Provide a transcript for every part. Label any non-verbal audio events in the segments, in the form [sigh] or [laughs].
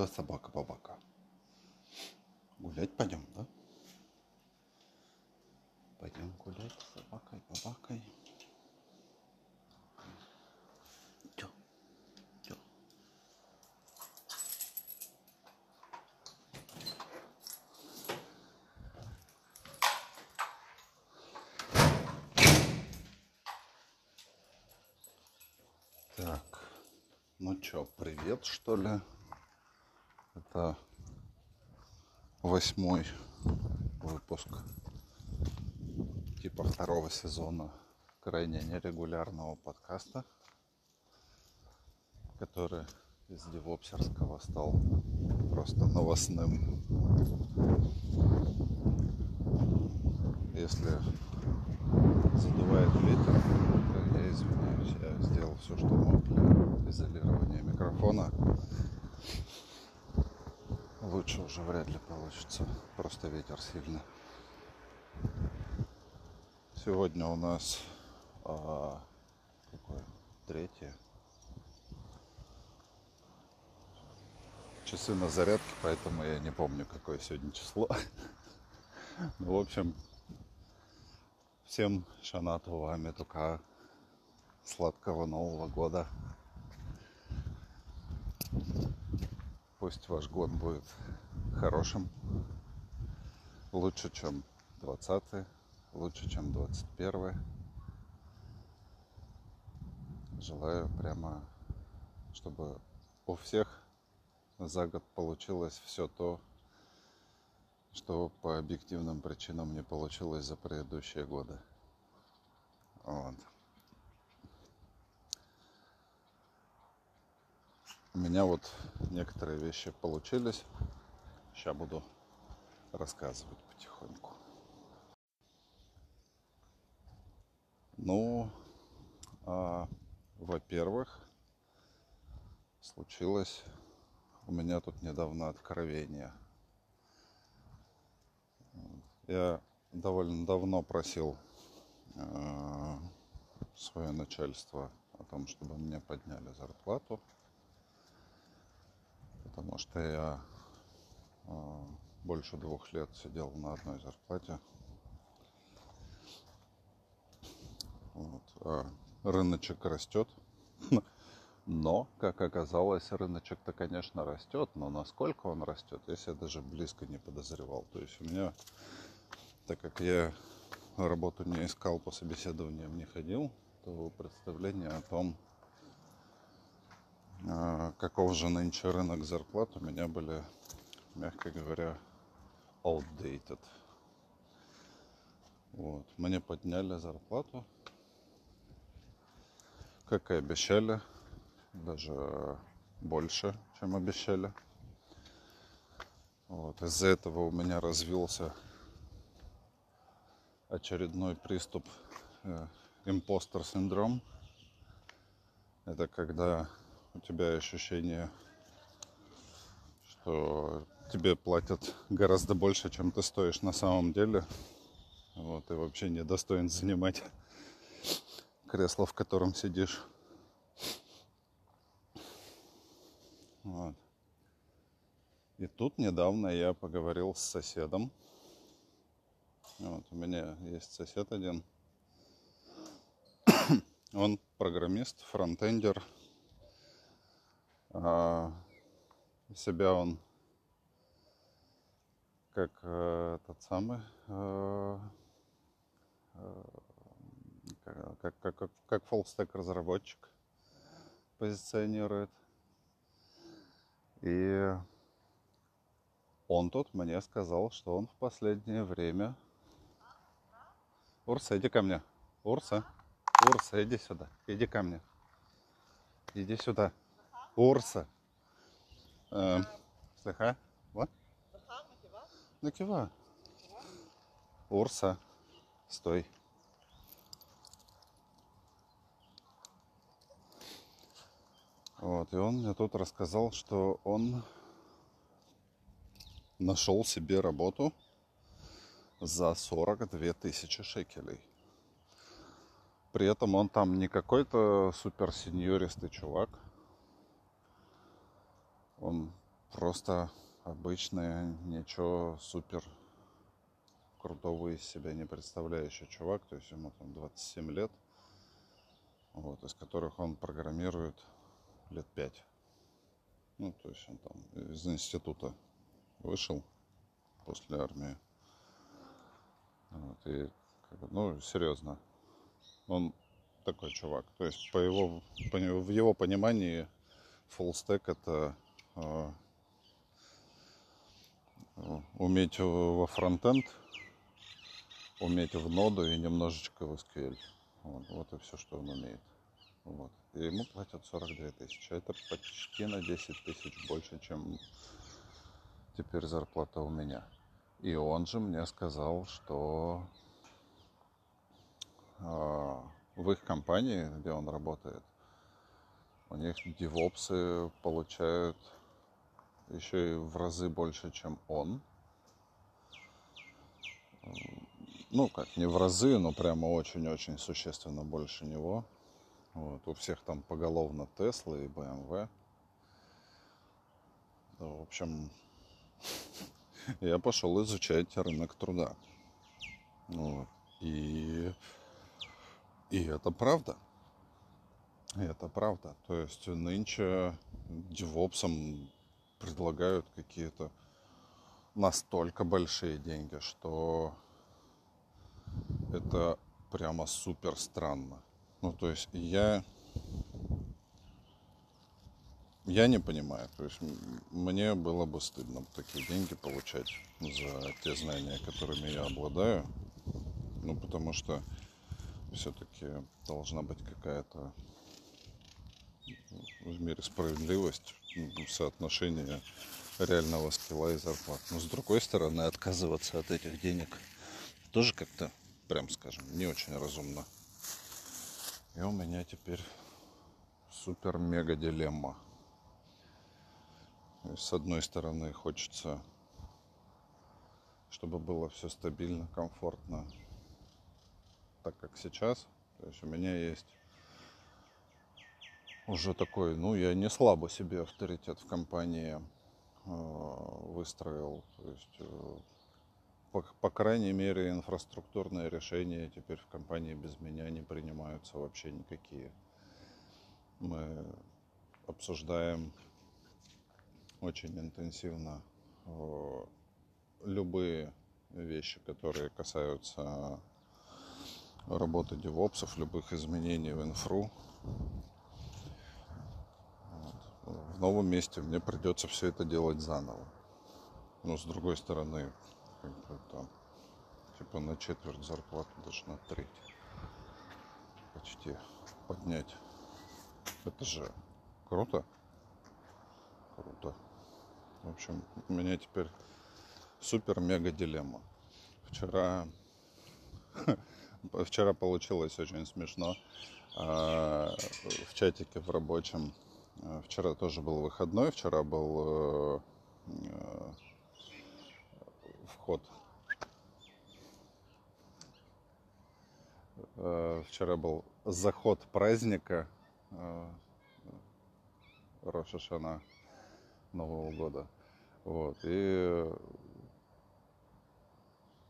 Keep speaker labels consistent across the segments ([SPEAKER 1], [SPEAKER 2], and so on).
[SPEAKER 1] что, собака-бабака? Гулять пойдем, да? Пойдем гулять с собакой-бабакой. Чё? Чё? Так, ну чё, привет, что ли? Это восьмой выпуск типа второго сезона крайне нерегулярного подкаста, который из Девопсерского стал просто новостным. Если задувает ветер, то я извиняюсь, я сделал все, что мог для изолирования микрофона. Лучше уже вряд ли получится, просто ветер сильный. Сегодня у нас а, какое? Третье. Часы на зарядке, поэтому я не помню, какое сегодня число. [laughs] Ну, в общем, всем шанату вами только сладкого Нового года. Пусть ваш год будет хорошим, лучше, чем 20 лучше, чем 21 Желаю прямо, чтобы у всех за год получилось все то, что по объективным причинам не получилось за предыдущие годы. Вот. У меня вот некоторые вещи получились. Сейчас буду рассказывать потихоньку. Ну, а, во-первых, случилось у меня тут недавно откровение. Я довольно давно просил э, свое начальство о том, чтобы мне подняли зарплату, потому что я э, больше двух лет сидел на одной зарплате. Вот. А рыночек растет. Но, как оказалось, рыночек-то, конечно, растет, но насколько он растет, я себя даже близко не подозревал. То есть у меня, так как я работу не искал, по собеседованиям не ходил, то представление о том, а, каков же нынче рынок зарплат, у меня были, мягко говоря, outdated. Вот. Мне подняли зарплату как и обещали, даже больше, чем обещали. Вот. Из-за этого у меня развился очередной приступ э, импостер синдром. Это когда у тебя ощущение, что тебе платят гораздо больше, чем ты стоишь на самом деле. Вот, и вообще не достоин занимать кресло, в котором сидишь. Вот. И тут недавно я поговорил с соседом. Вот, у меня есть сосед один. [coughs] Он программист, фронтендер. Себя он как э, тот самый э, э, как, как, как, как фоллстек разработчик позиционирует. И он тут мне сказал, что он в последнее время... Урса, иди ко мне. Урса, Урса, иди сюда. Иди ко мне. Иди сюда. Урса. Эм, слыха? Вот. Накива. Урса. Стой. Вот, и он мне тут рассказал, что он нашел себе работу за 42 тысячи шекелей. При этом он там не какой-то суперсеньористый чувак. Он просто обычный, ничего супер крутого из себя не представляющий чувак, то есть ему там 27 лет, вот, из которых он программирует лет 5. Ну, то есть он там из института вышел после армии. Вот, и, ну, серьезно, он такой чувак. То есть по его, по, в его понимании stack это уметь во фронтенд, уметь в ноду и немножечко в SQL. Вот, вот и все, что он умеет. Вот. И ему платят 42 тысячи. Это почти на 10 тысяч больше, чем теперь зарплата у меня. И он же мне сказал, что э, в их компании, где он работает, у них девопсы получают еще и в разы больше, чем он. Ну, как, не в разы, но прямо очень-очень существенно больше него. Вот. У всех там поголовно Теслы и БМВ. В общем, [laughs] я пошел изучать рынок труда. Вот. И, и это правда. И это правда. То есть нынче девопсам предлагают какие-то настолько большие деньги, что это прямо супер странно. Ну, то есть я я не понимаю. То есть мне было бы стыдно такие деньги получать за те знания, которыми я обладаю. Ну, потому что все-таки должна быть какая-то в мире справедливость, соотношение реального скилла и зарплат. Но с другой стороны, отказываться от этих денег тоже как-то, прям скажем, не очень разумно. И у меня теперь супер-мега дилемма. С одной стороны, хочется, чтобы было все стабильно, комфортно, так как сейчас. То есть у меня есть уже такой, ну, я не слабо себе авторитет в компании э, выстроил. То есть, э, по, по крайней мере, инфраструктурные решения теперь в компании без меня не принимаются вообще никакие. Мы обсуждаем очень интенсивно э, любые вещи, которые касаются работы девопсов, любых изменений в инфру. В новом месте мне придется все это делать заново. Но с другой стороны, там, типа на четверть зарплату, даже на треть почти поднять. Это же круто. Круто. В общем, у меня теперь супер-мега дилемма. Вчера, [laughs] вчера получилось очень смешно. А, в чатике в рабочем. А, вчера тоже был выходной, вчера был э, э, вход. Э, вчера был заход праздника Рошашана. Нового года. Вот. И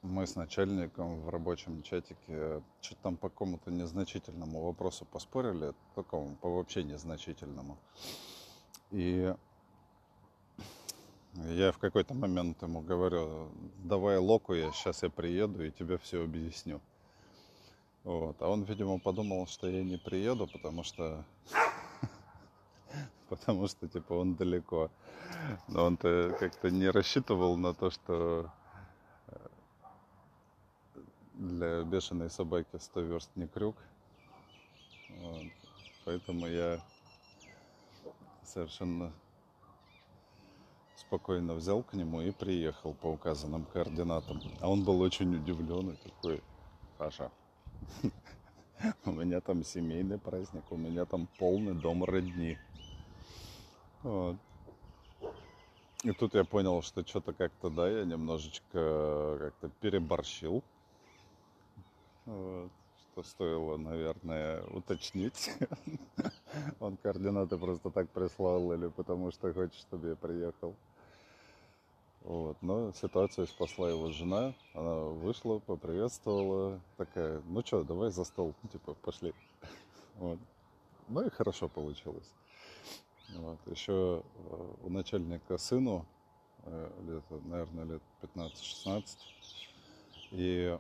[SPEAKER 1] мы с начальником в рабочем чатике что-то там по какому-то незначительному вопросу поспорили, такому, по вообще незначительному. И я в какой-то момент ему говорю, давай локу, я сейчас я приеду и тебе все объясню. Вот. А он, видимо, подумал, что я не приеду, потому что [laughs] потому что, типа, он далеко. Но он-то как-то не рассчитывал на то, что для бешеной собаки 100 верст не крюк. Вот. Поэтому я совершенно спокойно взял к нему и приехал по указанным координатам. А он был очень удивлен и такой, Паша, [laughs] у меня там семейный праздник, у меня там полный дом родни. Вот. И тут я понял, что что-то как-то, да, я немножечко как-то переборщил. Вот. это стоило, наверное, уточнить. [laughs] Он координаты просто так прислал или потому что хочет, чтобы я приехал. Вот. Но ситуацию спасла его жена. Она вышла, поприветствовала. Такая, ну что, давай за стол, типа, пошли. [laughs] Вот. Ну и хорошо получилось. Вот. Еще э, у начальника сыну, э, лет, наверное, лет 15-16. И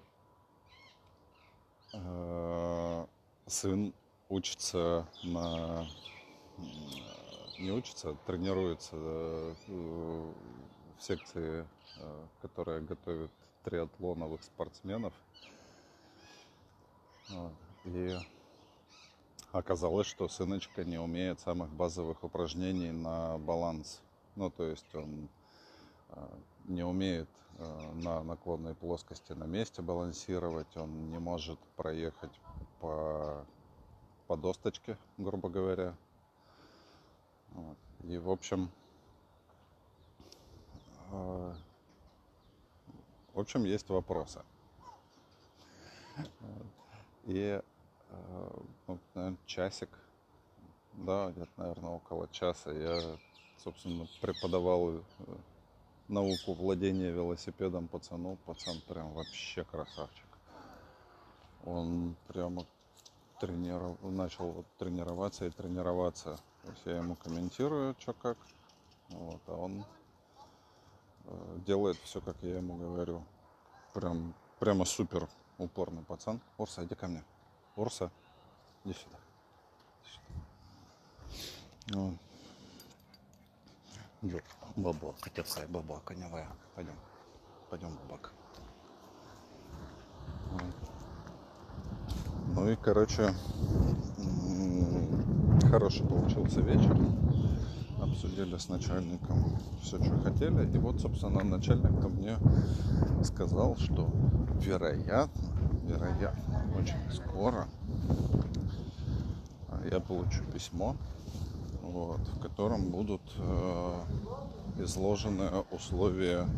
[SPEAKER 1] сын учится на... Не учится, а тренируется э, в секции, э, которая готовит триатлоновых спортсменов. И оказалось, что сыночка не умеет самых базовых упражнений на баланс. Ну, то есть он э, не умеет э, на наклонной плоскости на месте балансировать, он не может проехать по, по досточке, грубо говоря. И, в общем, в общем, есть вопросы. И ну, наверное, часик, да, где-то, наверное, около часа я, собственно, преподавал э, науку владения велосипедом пацану. Пацан прям вообще красавчик. Он прямо трениров... начал тренироваться и тренироваться. То есть я ему комментирую, что как. Вот, а он Э, делает все, как я ему говорю. Прям, прямо супер упорный пацан. Урса, иди ко мне. Урса, иди сюда. Иди сюда. Бабак, хотел сказать бабак, коневая. Пойдем. Пойдем, бабак. Ну и, короче, хороший получился вечер обсудили с начальником все, что хотели. И вот, собственно, начальник мне сказал, что вероятно, вероятно, очень скоро я получу письмо, вот, в котором будут э, изложены условия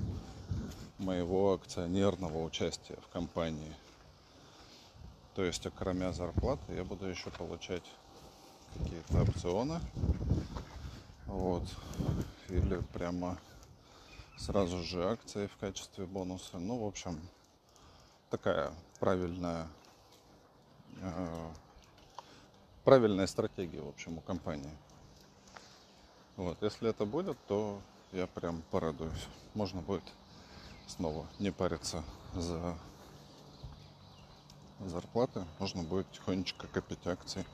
[SPEAKER 1] моего акционерного участия в компании. То есть, кроме зарплаты, я буду еще получать какие-то опционы вот. Или прямо сразу же акции в качестве бонуса. Ну, в общем, такая правильная э, правильная стратегия, в общем, у компании. Вот, если это будет, то я прям порадуюсь. Можно будет снова не париться за зарплаты, можно будет тихонечко копить акции.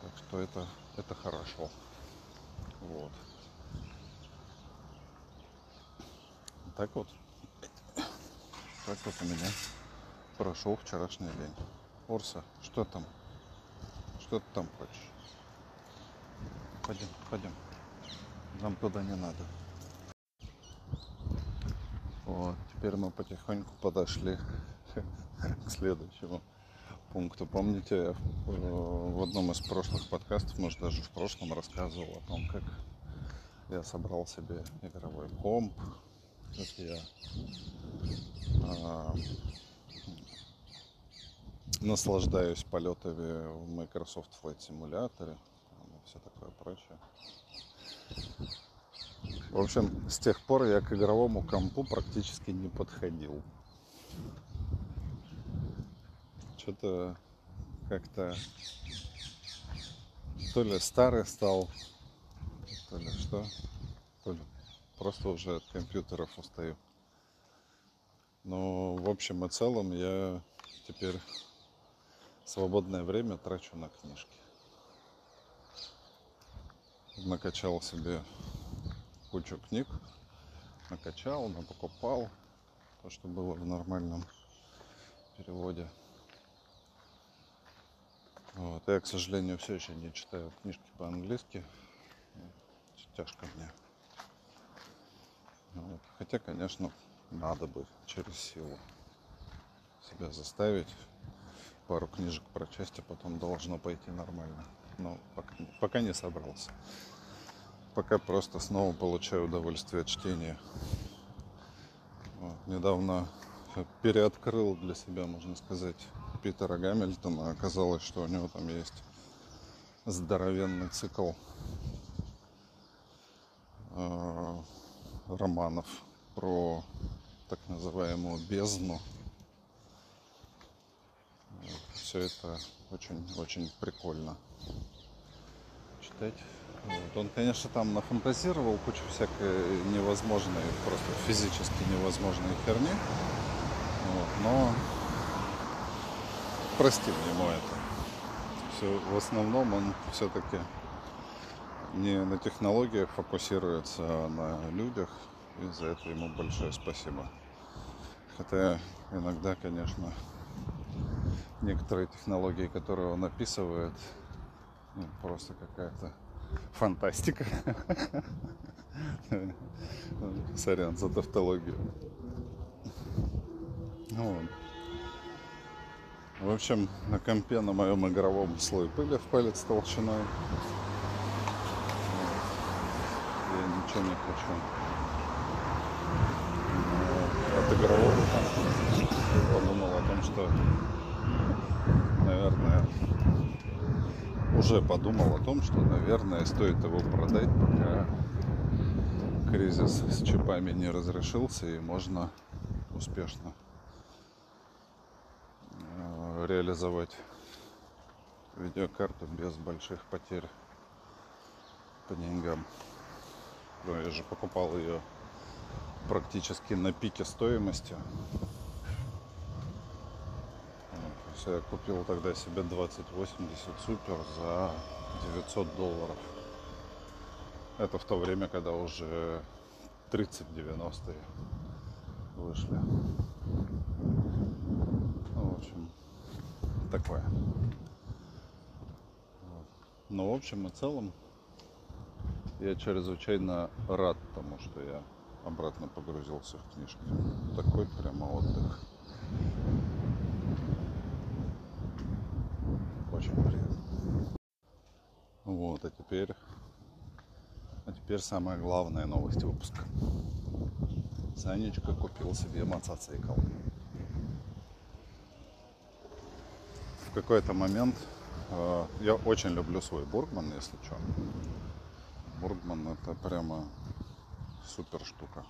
[SPEAKER 1] Так что это это хорошо. Вот. Так вот. Так вот у меня прошел вчерашний день. Орса, что там? Что ты там хочешь? Пойдем, пойдем. Нам туда не надо. Вот, теперь мы потихоньку подошли [laughs] к следующему пункту. Помните, в одном из прошлых подкастов, может даже в прошлом, рассказывал о том, как я собрал себе игровой комп, как я а, наслаждаюсь полетами в Microsoft Flight Simulator все такое прочее. В общем, с тех пор я к игровому компу практически не подходил что-то как-то то ли старый стал, то ли что, то ли просто уже от компьютеров устаю. Но в общем и целом я теперь свободное время трачу на книжки. Накачал себе кучу книг, накачал, напокупал то, что было в нормальном переводе. Вот. Я, к сожалению, все еще не читаю книжки по-английски. Тяжко мне. Вот. Хотя, конечно, надо бы через силу себя заставить. Пару книжек прочесть, а потом должно пойти нормально. Но пока, пока не собрался. Пока просто снова получаю удовольствие от чтения. Вот. Недавно переоткрыл для себя, можно сказать, Питера Гамильтона. Оказалось, что у него там есть здоровенный цикл э, романов про так называемую бездну. Все это очень-очень прикольно читать. Вот. Он, конечно, там нафантазировал кучу всякой невозможной, просто физически невозможной херни. Вот. Но простим ему это. Все, в основном он все-таки не на технологиях фокусируется, а на людях. И за это ему большое спасибо. Хотя иногда, конечно, некоторые технологии, которые он описывает, просто какая-то фантастика. Сорян за тавтологию. Вот. В общем, на компе на моем игровом слой пыли в палец толщиной. Я ничего не хочу. От игрового подумал о том, что, наверное, уже подумал о том, что, наверное, стоит его продать, пока кризис с чипами не разрешился и можно успешно э, реализовать видеокарту без больших потерь по деньгам. Но я же покупал ее практически на пике стоимости я купил тогда себе 2080 Супер за 900 долларов. Это в то время, когда уже 3090 вышли. Ну, в общем, такое. Но в общем и целом я чрезвычайно рад тому, что я обратно погрузился в книжки. Такой прямо отдых. Очень приятно. Вот, а теперь, а теперь самая главная новость выпуска. Санечка купил себе мотоцикл. В какой-то момент э, я очень люблю свой Бургман, если что. Бургман это прямо супер штука.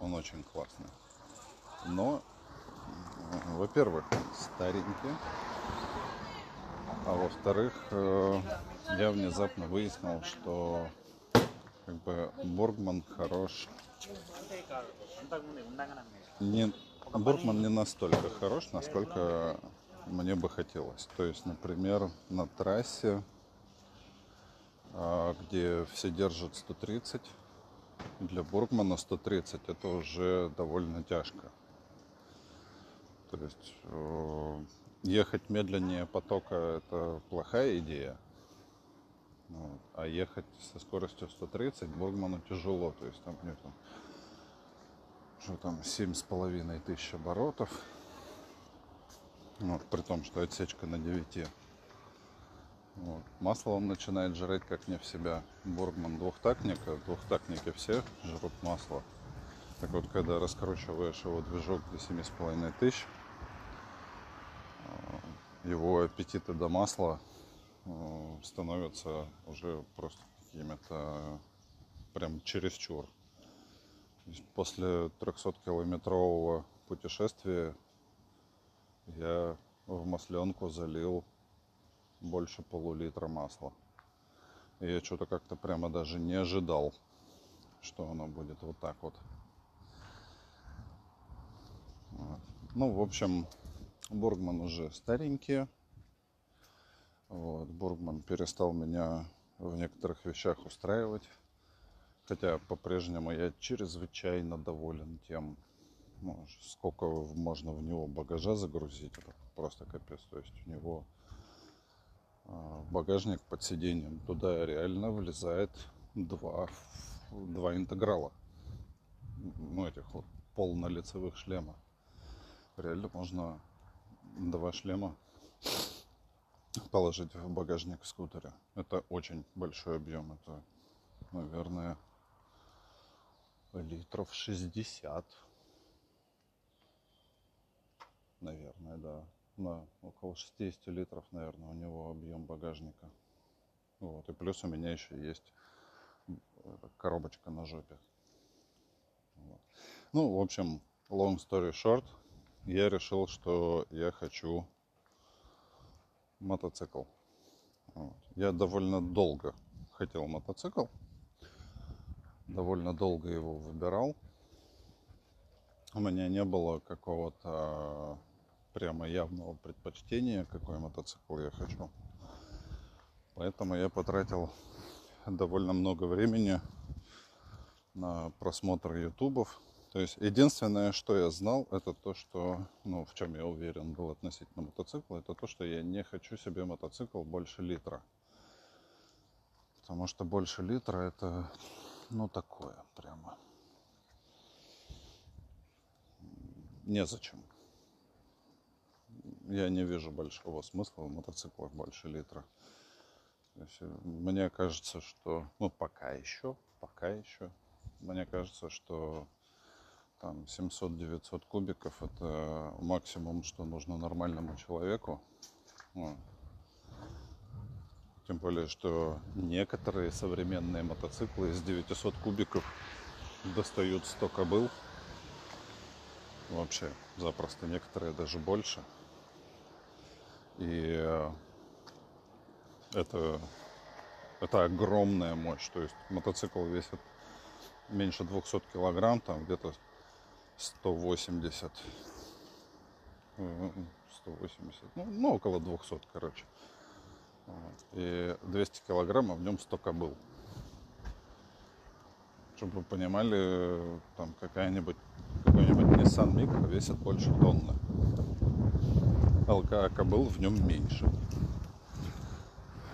[SPEAKER 1] Он очень классный. Но, во-первых, старенький. А во-вторых, э, я внезапно выяснил, что как бы Бургман хорош. Не, Бургман не настолько хорош, насколько мне бы хотелось. То есть, например, на трассе, а, где все держат 130, для Бургмана 130 это уже довольно тяжко. То есть э, ехать медленнее потока это плохая идея. Вот. А ехать со скоростью 130 Бургману тяжело. То есть там нету что там семь с половиной тысяч оборотов. Вот, при том, что отсечка на 9. Вот. Масло он начинает жрать как не в себя. Бургман двухтактник, а двухтактники все жрут масло. Так вот, когда раскручиваешь его движок до семи с половиной тысяч, его аппетиты до масла э, становятся уже просто какими-то прям чересчур. После 300-километрового путешествия я в масленку залил больше полулитра масла. И я что-то как-то прямо даже не ожидал, что оно будет вот так вот. вот. Ну, в общем, Бургман уже старенький. Вот, Бургман перестал меня в некоторых вещах устраивать. Хотя по-прежнему я чрезвычайно доволен тем, ну, сколько можно в него багажа загрузить. Это просто капец. То есть у него а, багажник под сиденьем. Туда реально влезает два, два интеграла. Ну, этих вот полнолицевых шлема. Реально можно два шлема положить в багажник скутера. Это очень большой объем. Это, наверное, литров 60. наверное, да. На около 60 литров, наверное, у него объем багажника. Вот. И плюс у меня еще есть коробочка на жопе. Вот. Ну, в общем, long story short, я решил, что я хочу мотоцикл. Вот. Я довольно долго хотел мотоцикл, довольно долго его выбирал. У меня не было какого-то прямо явного предпочтения, какой мотоцикл я хочу. Поэтому я потратил довольно много времени на просмотр ютубов. То есть единственное, что я знал, это то, что, ну, в чем я уверен был относительно мотоцикла, это то, что я не хочу себе мотоцикл больше литра. Потому что больше литра это, ну, такое прямо. Незачем. Я не вижу большого смысла в мотоциклах больше литра. Есть, мне кажется, что, ну, пока еще, пока еще, мне кажется, что там 700-900 кубиков это максимум, что нужно нормальному человеку. Вот. Тем более, что некоторые современные мотоциклы из 900 кубиков достают 100 кобыл. Вообще, запросто. Некоторые даже больше. И э, это, это огромная мощь. То есть мотоцикл весит меньше 200 килограмм, там где-то 180, 180, ну, ну около 200, короче. И 200 килограммов в нем 100 кобыл. Чтобы вы понимали, там какая-нибудь какой-нибудь Nissan Micro весит больше тонны. ЛК кобыл в нем меньше.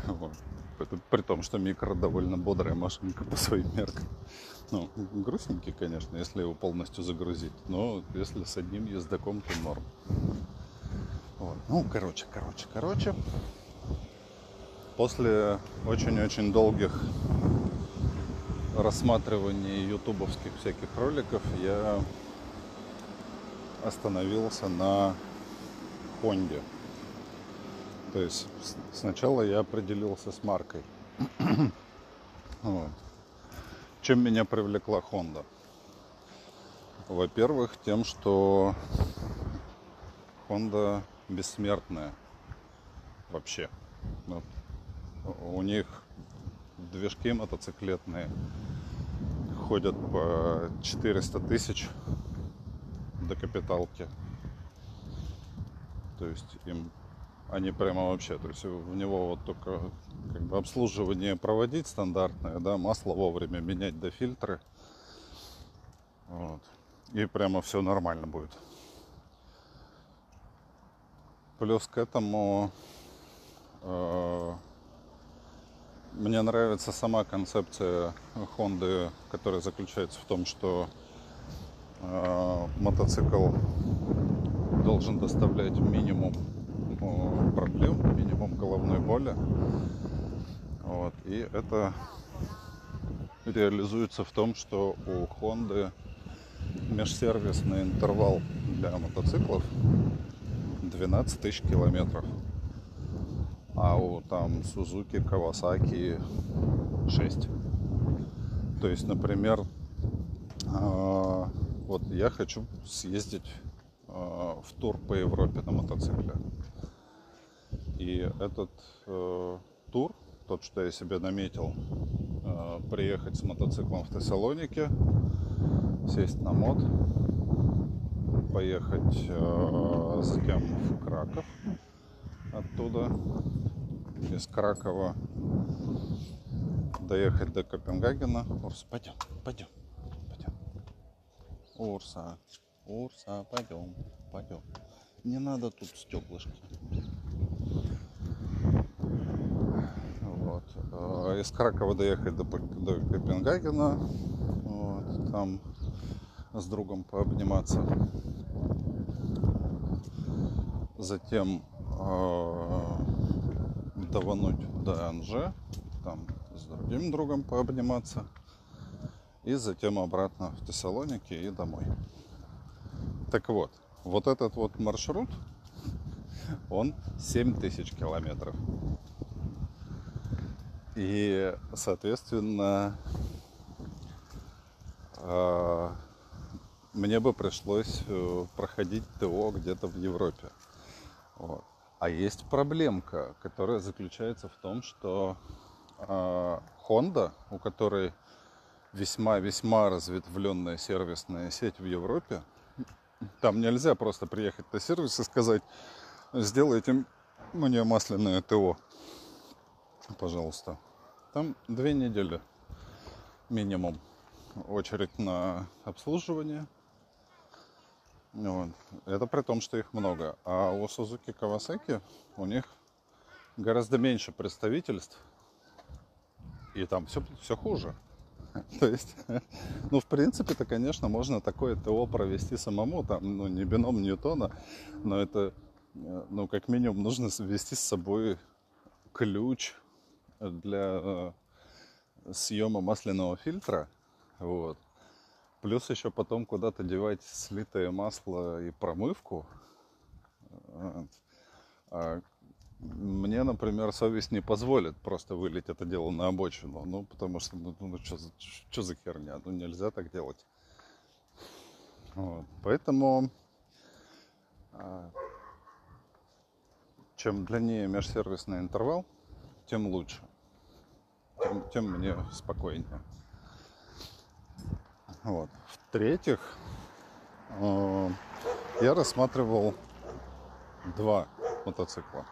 [SPEAKER 1] Вот. При том, что микро довольно бодрая машинка по своим меркам. Ну, грустненький, конечно, если его полностью загрузить. Но если с одним ездаком, то норм. Вот. Ну, короче, короче, короче. После очень-очень долгих рассматриваний ютубовских всяких роликов я остановился на Хонде. То есть сначала я определился с маркой. [clears throat] Чем меня привлекла Honda? Во-первых, тем, что Honda бессмертная вообще. Вот. У них движки мотоциклетные ходят по 400 тысяч до капиталки. То есть им они прямо вообще, то есть в него вот только как бы обслуживание проводить стандартное, да, масло вовремя менять до фильтры. Вот. И прямо все нормально будет. Плюс к этому э, мне нравится сама концепция Honda, которая заключается в том, что э, мотоцикл должен доставлять минимум проблем, минимум головной боли. Вот. И это реализуется в том, что у Honda межсервисный интервал для мотоциклов 12 тысяч километров. А у там Suzuki, Kawasaki 6. То есть, например, а, вот я хочу съездить а, в тур по Европе на мотоцикле. И этот э, тур, тот, что я себе наметил, э, приехать с мотоциклом в Тессалонике, сесть на мод, поехать э, затем в Краков оттуда, из Кракова доехать до Копенгагена. Урса, пойдем, пойдем, пойдем. Урса, Урса, пойдем, пойдем. Не надо тут стеклышки. Вот. Из Кракова доехать до, до Копенгагена. Вот. Там с другом пообниматься. Затем э, давануть до Анже, там с другим другом пообниматься. И затем обратно в Тессалоники и домой. Так вот, вот этот вот маршрут, он 7 тысяч километров. И, соответственно, а, мне бы пришлось э, проходить ТО где-то в Европе. Вот. А есть проблемка, которая заключается в том, что э, Honda, у которой весьма-весьма разветвленная сервисная сеть в Европе, там нельзя просто приехать на сервис и сказать, сделайте мне масляное ТО, пожалуйста. Там две недели минимум очередь на обслуживание – вот. Это при том, что их много. А у Suzuki Kawasaki у них гораздо меньше представительств. И там все, все хуже. [laughs] То есть, [laughs] ну, в принципе-то, конечно, можно такое ТО провести самому, там, ну, не бином Ньютона, но это, ну, как минимум, нужно ввести с собой ключ для э, съема масляного фильтра, вот, Плюс еще потом куда-то девать слитое масло и промывку. А мне, например, совесть не позволит просто вылить это дело на обочину. Ну, потому что, ну, ну что, что за херня? Ну, нельзя так делать. Вот. Поэтому, а, чем длиннее межсервисный интервал, тем лучше. Тем, тем мне спокойнее. Вот. В-третьих, э, я рассматривал два мотоцикла.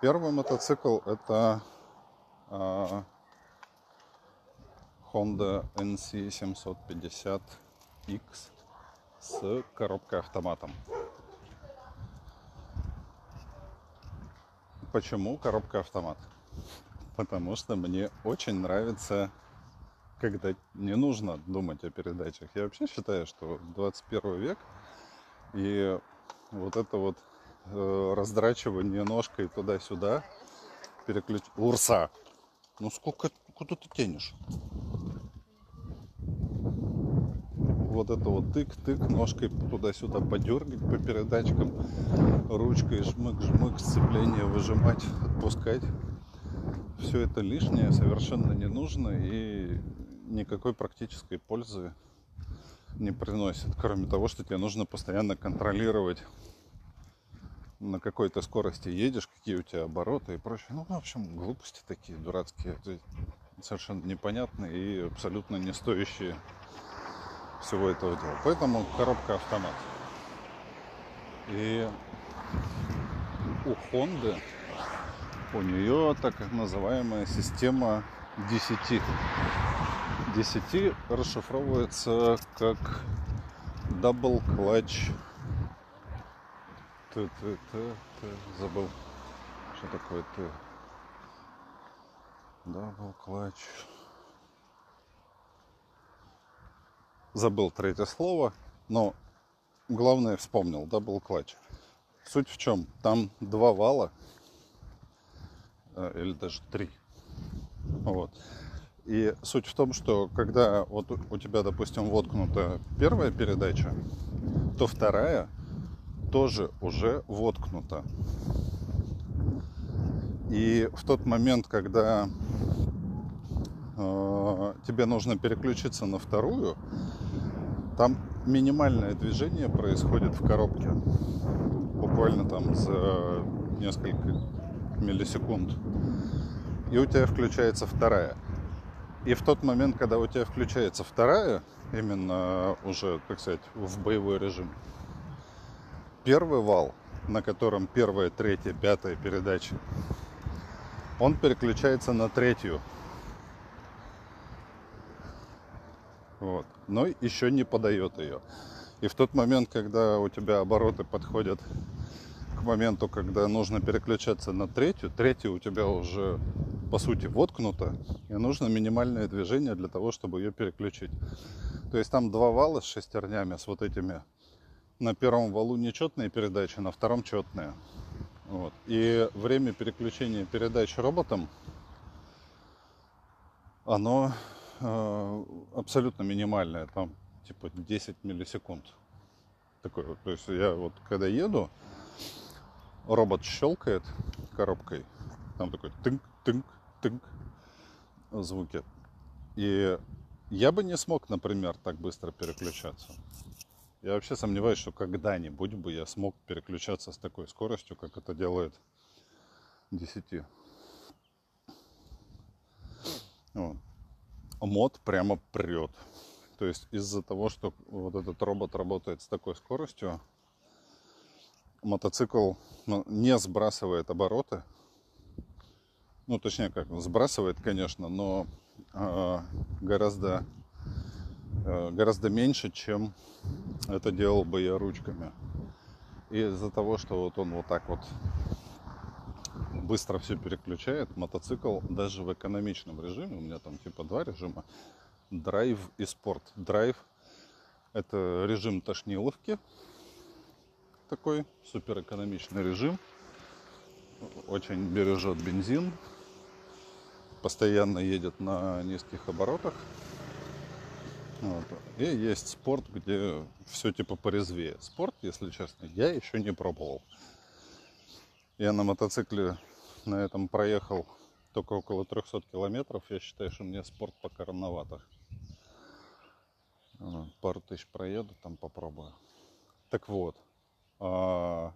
[SPEAKER 1] Первый мотоцикл это э, Honda NC 750X с коробкой автоматом. Почему коробка автомат? Потому что мне очень нравится когда не нужно думать о передачах. Я вообще считаю, что 21 век и вот это вот э, раздрачивание ножкой туда-сюда, переключ... Урса! Ну сколько, куда ты тянешь? Вот это вот тык-тык, ножкой туда-сюда подергать по передачкам, ручкой жмык-жмык, сцепление выжимать, отпускать. Все это лишнее, совершенно не нужно и никакой практической пользы не приносит, кроме того, что тебе нужно постоянно контролировать, на какой то скорости едешь, какие у тебя обороты и прочее. Ну, в общем, глупости такие дурацкие, совершенно непонятные и абсолютно не стоящие всего этого дела. Поэтому коробка автомат. И у Honda у нее так называемая система 10 10 расшифровывается как double clutch. Ты, ты, ты, ты, забыл, что такое ты. Double clutch. Забыл третье слово, но главное вспомнил. Double clutch. Суть в чем? Там два вала, э, или даже три. Вот. И суть в том, что когда вот у тебя, допустим, воткнута первая передача, то вторая тоже уже воткнута. И в тот момент, когда э, тебе нужно переключиться на вторую, там минимальное движение происходит в коробке. Буквально там за несколько миллисекунд. И у тебя включается вторая. И в тот момент, когда у тебя включается вторая, именно уже, так сказать, в боевой режим, первый вал, на котором первая, третья, пятая передача, он переключается на третью. Вот. Но еще не подает ее. И в тот момент, когда у тебя обороты подходят к моменту, когда нужно переключаться на третью, третья у тебя уже по сути воткнута, и нужно минимальное движение для того, чтобы ее переключить. То есть там два вала с шестернями, с вот этими. На первом валу нечетные передачи, на втором четные. Вот. И время переключения передач роботом, оно абсолютно минимальное, там типа 10 миллисекунд. такой вот. То есть я вот когда еду, робот щелкает коробкой, там такой тынк-тынк-тынк звуки. И я бы не смог, например, так быстро переключаться. Я вообще сомневаюсь, что когда-нибудь бы я смог переключаться с такой скоростью, как это делает 10. Вот. Мод прямо прет. То есть из-за того, что вот этот робот работает с такой скоростью, мотоцикл ну, не сбрасывает обороты. Ну, точнее, как, сбрасывает, конечно, но э, гораздо, э, гораздо меньше, чем это делал бы я ручками. И из-за того, что вот он вот так вот быстро все переключает, мотоцикл даже в экономичном режиме, у меня там типа два режима, драйв и спорт. Драйв это режим тошниловки, такой супер экономичный режим, очень бережет бензин, постоянно едет на низких оборотах. Вот. И есть спорт, где все типа порезвее. Спорт, если честно, я еще не пробовал. Я на мотоцикле на этом проехал только около 300 километров. Я считаю, что мне спорт пока рановато. Пару тысяч проеду, там попробую. Так вот, а,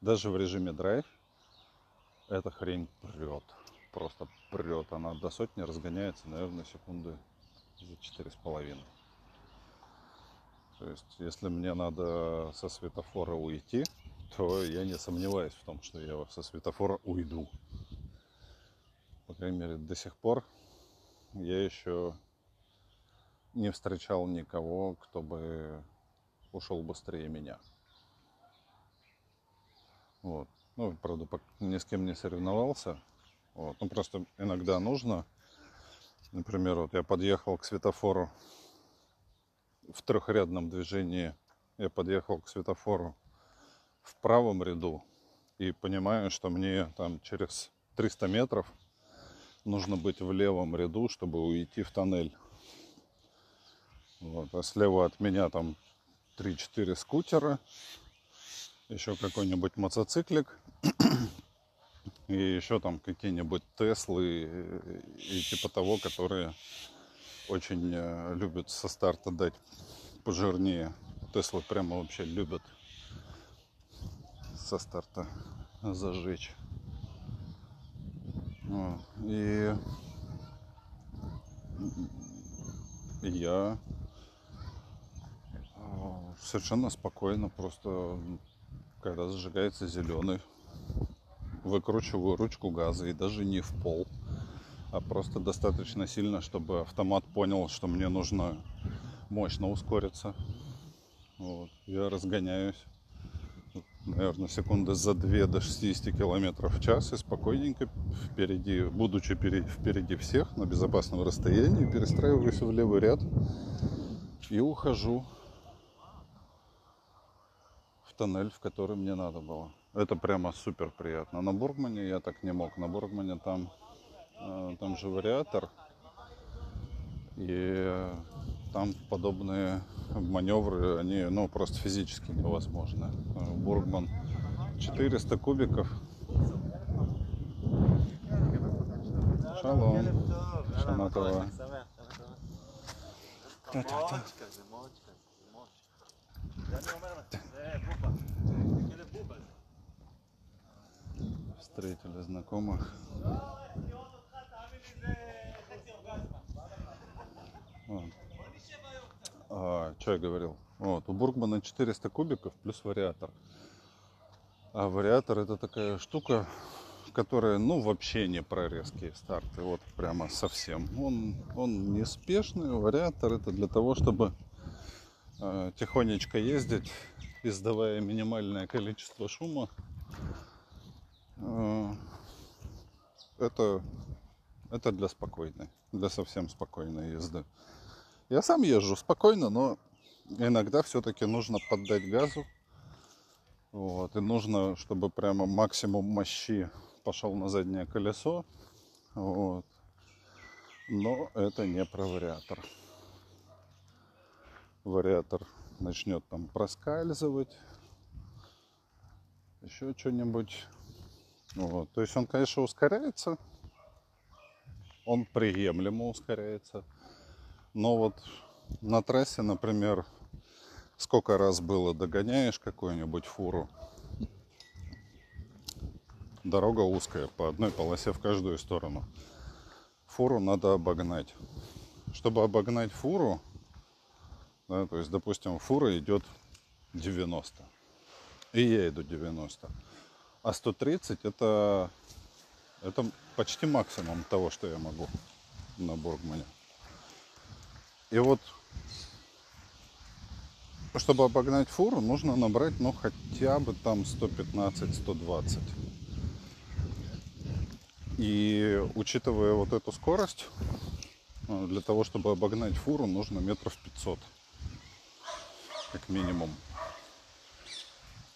[SPEAKER 1] даже в режиме драйв эта хрень прет. Просто прет. Она до сотни разгоняется, наверное, секунды за четыре с половиной. То есть, если мне надо со светофора уйти, то я не сомневаюсь в том, что я со светофора уйду. По крайней мере, до сих пор я еще не встречал никого, кто бы ушел быстрее меня. Вот. Ну, правда, ни с кем не соревновался. Вот. Ну, просто иногда нужно. Например, вот я подъехал к светофору в трехрядном движении. Я подъехал к светофору в правом ряду и понимаю, что мне там через 300 метров нужно быть в левом ряду, чтобы уйти в тоннель. Вот. А слева от меня там 3-4 скутера, еще какой-нибудь мотоциклик [clears throat] и еще там какие-нибудь Теслы и типа того, которые очень э, любят со старта дать пожирнее. Теслы прямо вообще любят со старта зажечь. И я э, совершенно спокойно просто когда зажигается зеленый, выкручиваю ручку газа и даже не в пол, а просто достаточно сильно, чтобы автомат понял, что мне нужно мощно ускориться. Вот. Я разгоняюсь, наверное, секунды за 2 до 60 километров в час и спокойненько впереди, будучи впереди всех на безопасном расстоянии, перестраиваюсь в левый ряд и ухожу тоннель, в который мне надо было. Это прямо супер приятно. На Бургмане я так не мог. На Бургмане там, э, там же вариатор. И там подобные маневры, они ну, просто физически невозможны. Бургман 400 кубиков. Шалом. Шанатова. Та-та-та. Встретили знакомых. Вот. А, что я говорил? Вот, у Бургмана 400 кубиков плюс вариатор. А вариатор это такая штука, которая, ну, вообще не про резкие старты. Вот прямо совсем. Он, он неспешный. Вариатор это для того, чтобы э, тихонечко ездить, издавая минимальное количество шума. Э, это, это для спокойной, для совсем спокойной езды. Я сам езжу спокойно, но иногда все-таки нужно поддать газу. Вот, и нужно, чтобы прямо максимум мощи пошел на заднее колесо. Вот. Но это не про вариатор вариатор начнет там проскальзывать, еще что-нибудь. Вот. То есть он, конечно, ускоряется, он приемлемо ускоряется. Но вот на трассе, например, сколько раз было догоняешь какую-нибудь фуру, дорога узкая, по одной полосе в каждую сторону. Фуру надо обогнать. Чтобы обогнать фуру, да, то есть, допустим, фура идет 90, и я иду 90, а 130 это, это почти максимум того, что я могу на Бургмане. И вот, чтобы обогнать фуру, нужно набрать, ну, хотя бы там 115-120. И учитывая вот эту скорость, э, для того, чтобы обогнать фуру, нужно метров 500. Как минимум.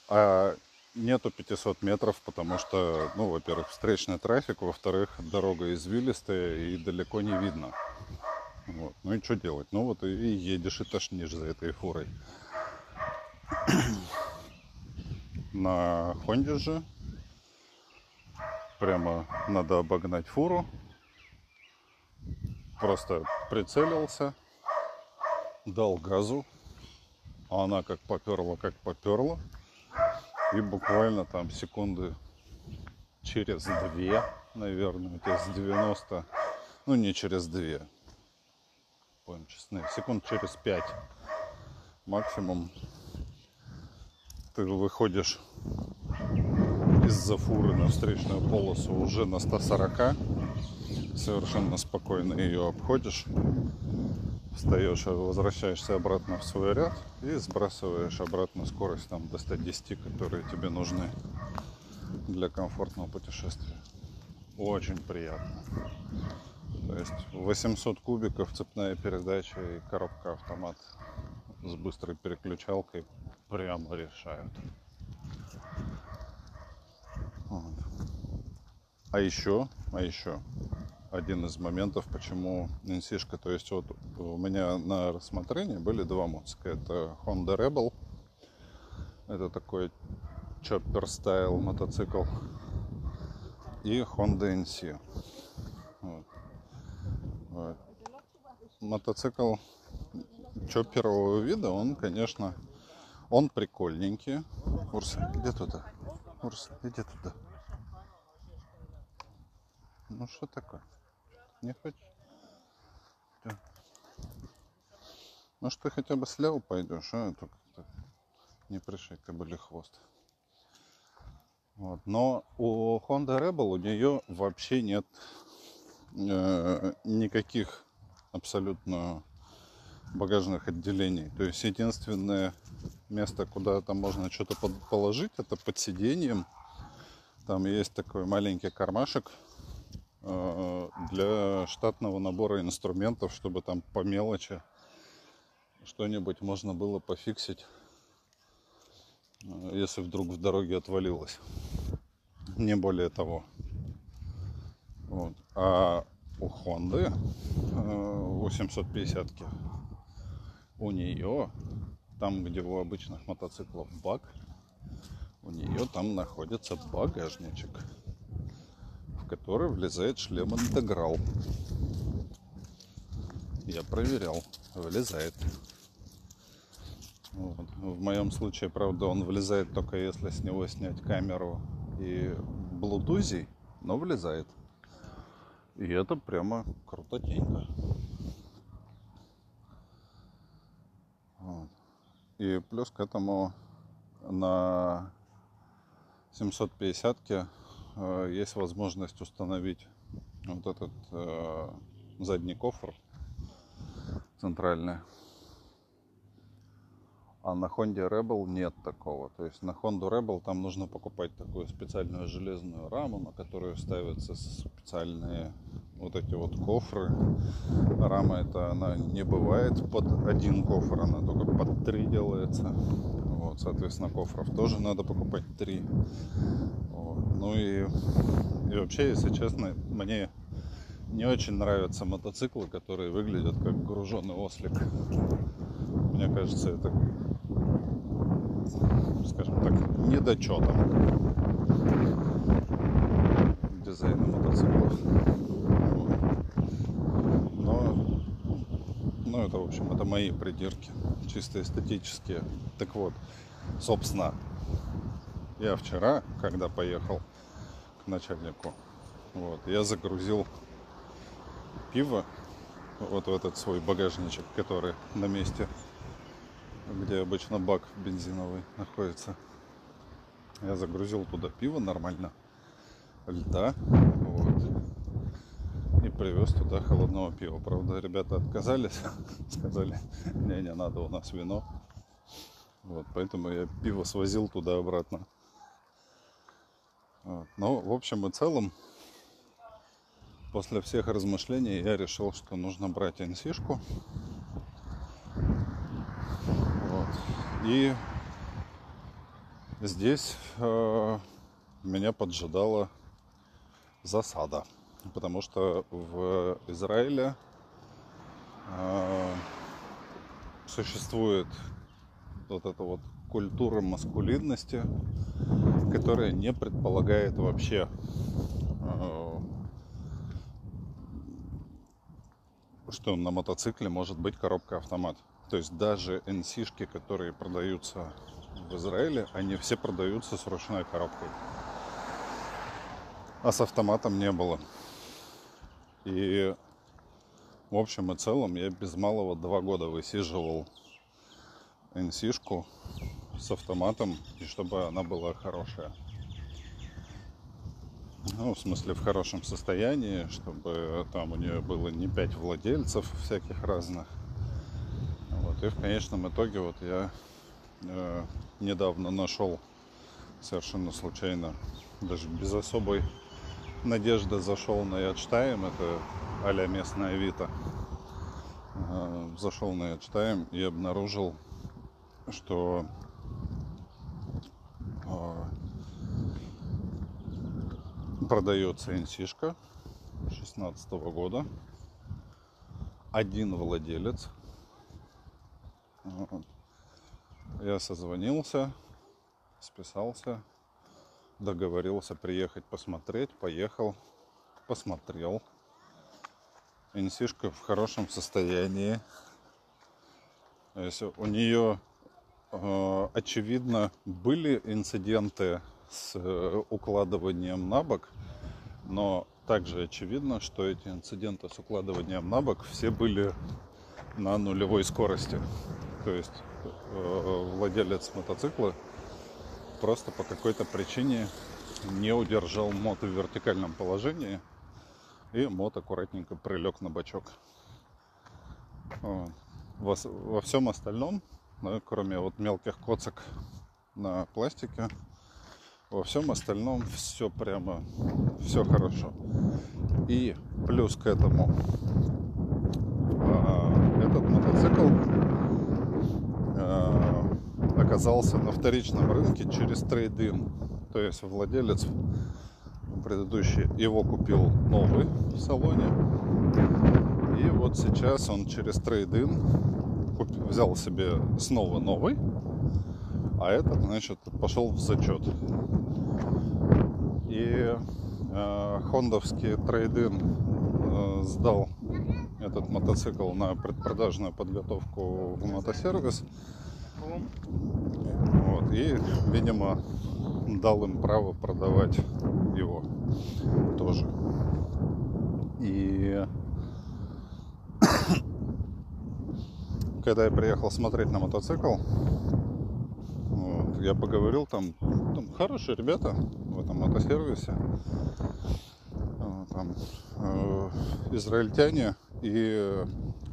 [SPEAKER 1] А нету 500 метров, потому что, ну, во-первых, встречный трафик, во-вторых, дорога извилистая и далеко не видно. Вот. Ну и что делать? Ну вот и едешь и тошнишь за этой фурой. [clears throat] На Хонде же прямо надо обогнать фуру. Просто прицелился, дал газу, а она как поперла, как поперла. И буквально там секунды через две, наверное, с 90, ну не через две, честны, секунд через пять максимум ты выходишь из-за фуры на встречную полосу уже на 140. Совершенно спокойно ее обходишь. Встаешь, возвращаешься обратно в свой ряд и сбрасываешь обратно скорость там до 110, которые тебе нужны для комфортного путешествия. Очень приятно. То есть 800 кубиков, цепная передача и коробка автомат с быстрой переключалкой прямо решают. Вот. А еще, а еще один из моментов, почему NC-шка, то есть вот у меня на рассмотрении были два мотоцикла. Это Honda Rebel, это такой chopper стайл мотоцикл, и Honda NC. Вот. Мотоцикл чопперового вида, он, конечно, он прикольненький. Урса, где туда? Урс, иди туда. Ну что такое? Не хочешь? Да. Может, ты хотя бы слева пойдешь, а? Это как-то не пришей ты были хвост. Вот. Но у Honda Rebel у нее вообще нет э, никаких абсолютно багажных отделений. То есть единственное место, куда там можно что-то положить, это под сиденьем. Там есть такой маленький кармашек э, для штатного набора инструментов, чтобы там по мелочи что-нибудь можно было пофиксить, э, если вдруг в дороге отвалилось. Не более того. Вот. А у Honda 850 э, у нее там, где у обычных мотоциклов бак, у нее там находится багажничек, в который влезает шлем интеграл. Я проверял, влезает. Вот. В моем случае, правда, он влезает только если с него снять камеру и блутузий, но влезает. И это прямо крутотенько. И плюс к этому на 750-ке э, есть возможность установить вот этот э, задний кофр центральный. А на Honda Rebel нет такого. То есть на Honda Rebel там нужно покупать такую специальную железную раму, на которую ставятся специальные вот эти вот кофры. Рама это она не бывает под один кофр, она только под три делается. Вот, соответственно, кофров тоже надо покупать три. Вот. Ну и, и вообще, если честно, мне не очень нравятся мотоциклы, которые выглядят как груженный ослик. Мне кажется, это, скажем так, недочетом дизайна мотоциклов. Но, ну, это, в общем, это мои придирки, чисто эстетические. Так вот, собственно, я вчера, когда поехал к начальнику, вот, я загрузил пиво вот в этот свой багажничек, который на месте, где обычно бак бензиновый находится. Я загрузил туда пиво нормально, льда, вот, и привез туда холодного пива. Правда, ребята отказались, [laughs] сказали, не, не надо, у нас вино. Вот, поэтому я пиво свозил туда-обратно. Вот. Но, в общем и целом, после всех размышлений я решил, что нужно брать NC-шку. И здесь э, меня поджидала засада. Потому что в Израиле э, существует вот эта вот культура маскулинности, которая не предполагает вообще э, что на мотоцикле может быть коробка автомат. То есть даже NC-шки, которые продаются в Израиле, они все продаются с ручной коробкой. А с автоматом не было. И в общем и целом я без малого два года высиживал NC-шку с автоматом, и чтобы она была хорошая. Ну, в смысле, в хорошем состоянии, чтобы там у нее было не пять владельцев всяких разных. Вот. И в конечном итоге вот я э, недавно нашел совершенно случайно, даже без особой надежды зашел на Ядштайм, это а местная Авито. Э, зашел на Ядштайм и обнаружил, что э, продается инсишка 16 года. Один владелец. Я созвонился, списался, договорился приехать посмотреть, поехал, посмотрел. Инсишка в хорошем состоянии. Если у нее э, очевидно были инциденты с э, укладыванием на бок, но также очевидно, что эти инциденты с укладыванием на бок все были на нулевой скорости. То есть э, владелец мотоцикла просто по какой-то причине не удержал мото в вертикальном положении, и мот аккуратненько прилег на бачок. Во, во всем остальном, да, кроме вот мелких коцок на пластике, во всем остальном все прямо, все хорошо. И плюс к этому а, этот мотоцикл оказался на вторичном рынке через трейдин. То есть владелец предыдущий его купил новый в салоне. И вот сейчас он через трейдин взял себе снова новый, а этот, значит, пошел в зачет. И э, хондовский трейдин э, сдал этот мотоцикл на предпродажную подготовку в мотосервис. Вот, и, видимо, дал им право продавать его тоже. И [coughs] когда я приехал смотреть на мотоцикл, я поговорил, там, там хорошие ребята в этом мотосервисе. Там э, израильтяне и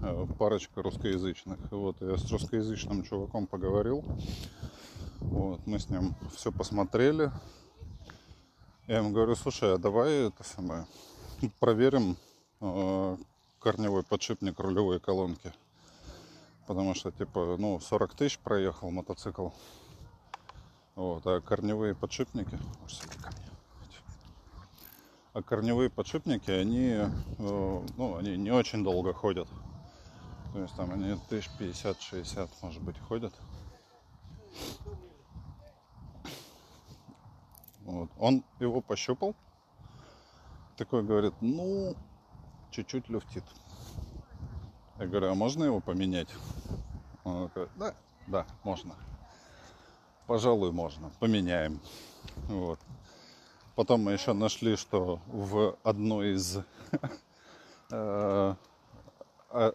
[SPEAKER 1] э, парочка русскоязычных. Вот я с русскоязычным чуваком поговорил. Вот, мы с ним все посмотрели. Я ему говорю, слушай, а давай это самое проверим э, корневой подшипник рулевой колонки. Потому что, типа, ну, 40 тысяч проехал мотоцикл. Вот, а корневые подшипники, а корневые подшипники, они, э, ну, они не очень долго ходят. То есть там они тысяч 50-60, может быть, ходят. Вот. Он его пощупал. Такой говорит, ну, чуть-чуть люфтит. Я говорю, а можно его поменять? Он говорит, да, да, можно. Пожалуй, можно. Поменяем. Вот. Потом мы еще нашли, что в одной из [laughs] э,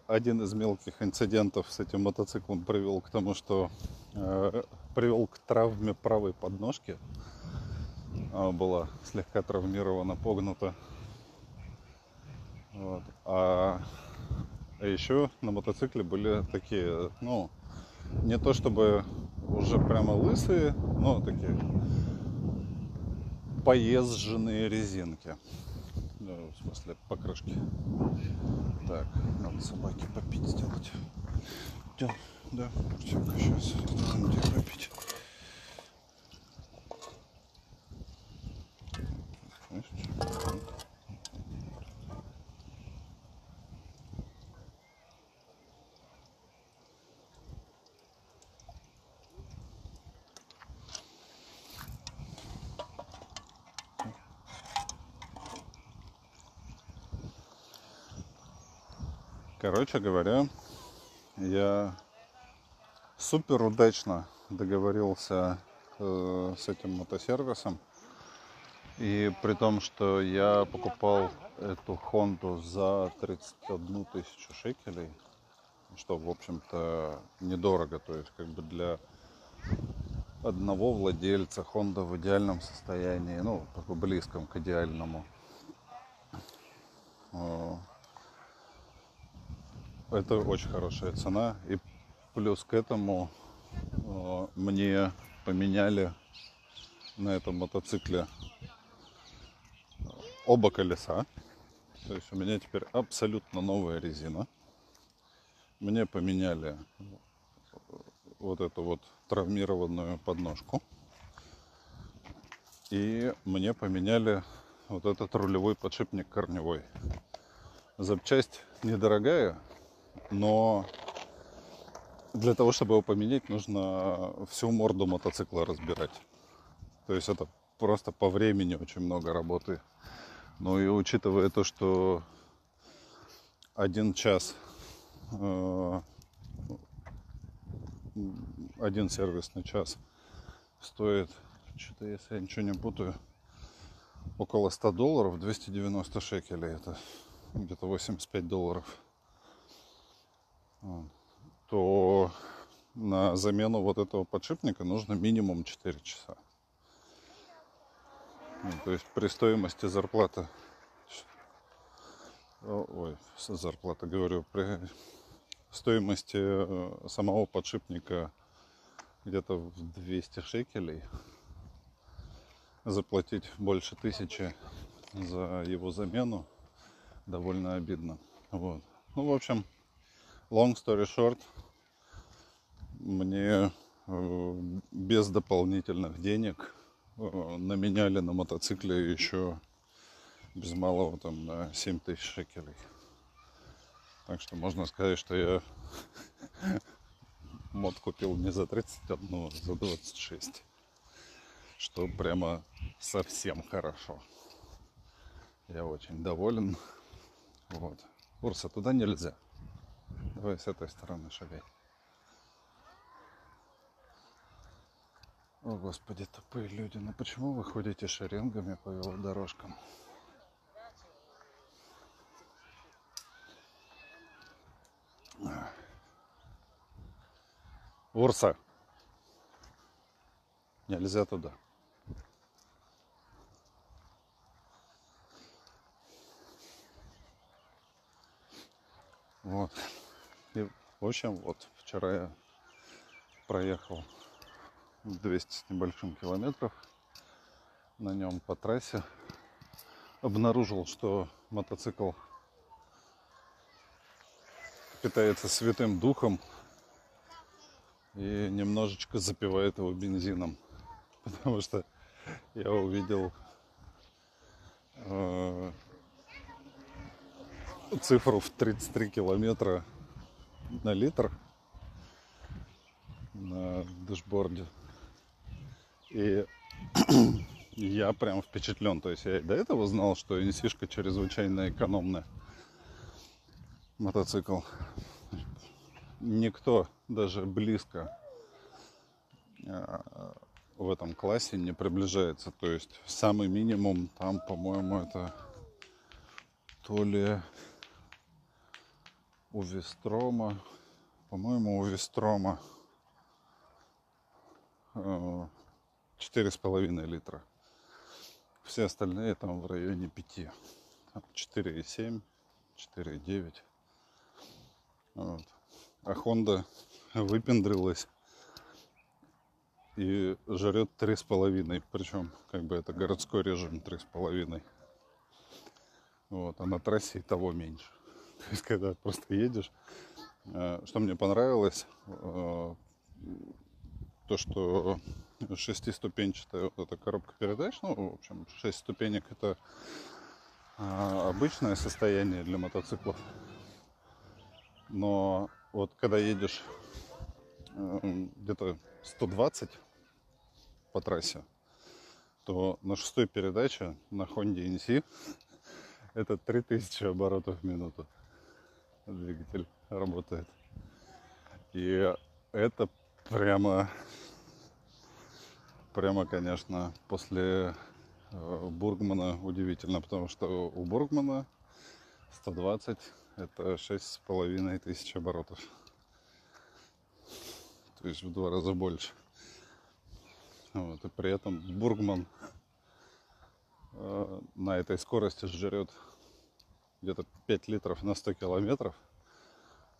[SPEAKER 1] один из мелких инцидентов с этим мотоциклом привел к тому, что э, привел к травме правой подножки. Она была слегка травмирована, погнута. Вот. А, а еще на мотоцикле были такие, ну, не то чтобы уже прямо лысые, но такие поезженные резинки. Ну, в смысле, покрышки. Так, надо собаке попить сделать. Да, да, сейчас попить. Короче говоря, я супер удачно договорился э, с этим мотосервисом. И при том, что я покупал эту Хонду за 31 тысячу шекелей, что, в общем-то, недорого. То есть, как бы для одного владельца Honda в идеальном состоянии, ну, такой близком к идеальному. Э, это очень хорошая цена. И плюс к этому э, мне поменяли на этом мотоцикле оба колеса. То есть у меня теперь абсолютно новая резина. Мне поменяли вот эту вот травмированную подножку. И мне поменяли вот этот рулевой подшипник корневой. Запчасть недорогая, но для того, чтобы его поменять, нужно всю морду мотоцикла разбирать. То есть это просто по времени очень много работы. Ну и учитывая то, что один час э, один сервисный час стоит, что-то если я ничего не путаю, около 100 долларов, 290 шекелей, это где-то 85 долларов то на замену вот этого подшипника нужно минимум 4 часа. Ну, то есть при стоимости зарплаты, ой, зарплата говорю, при стоимости э, самого подшипника где-то в 200 шекелей заплатить больше тысячи за его замену довольно обидно. Вот. Ну, в общем, long story short, мне э, без дополнительных денег э, наменяли на мотоцикле еще без малого там на 7 тысяч шекелей. Так что можно сказать, что я [laughs] мод купил не за 31, а за 26. Что прямо совсем хорошо. Я очень доволен. Вот. Урса, туда нельзя. Давай с этой стороны шагай. О, Господи, тупые люди. Ну почему вы ходите шеренгами по велодорожкам? Урса. Нельзя туда. Вот. И, в общем, вот вчера я проехал 200 с небольшим километров на нем по трассе. Обнаружил, что мотоцикл питается святым духом и немножечко запивает его бензином. [laughs] Потому что я увидел э, цифру в 33 километра на литр на дэшборде. И [clears throat] я прям впечатлен. То есть я до этого знал, что инсишка чрезвычайно экономная мотоцикл. Никто даже близко а, в этом классе не приближается. То есть самый минимум там, по-моему, это то ли у Вестрома, по-моему, у Вестрома э, четыре с половиной литра. Все остальные там в районе 5. 4,7, 4,9. Вот. А Honda выпендрилась и жрет три с половиной. Причем, как бы это городской режим три с половиной. Вот, а на трассе и того меньше. То [laughs] есть, когда просто едешь, э, что мне понравилось, э, то, что шестиступенчатая вот эта коробка передач, ну, в общем, шесть ступенек это э, обычное состояние для мотоциклов. Но вот когда едешь где-то 120 по трассе, то на шестой передаче на Honda [laughs] NC это 3000 оборотов в минуту двигатель работает. И это прямо, прямо, конечно, после э, Бургмана удивительно, потому что у Бургмана 120 это шесть с половиной тысяч оборотов. То есть в два раза больше. Вот, и при этом Бургман э, на этой скорости жрет где-то 5 литров на 100 километров,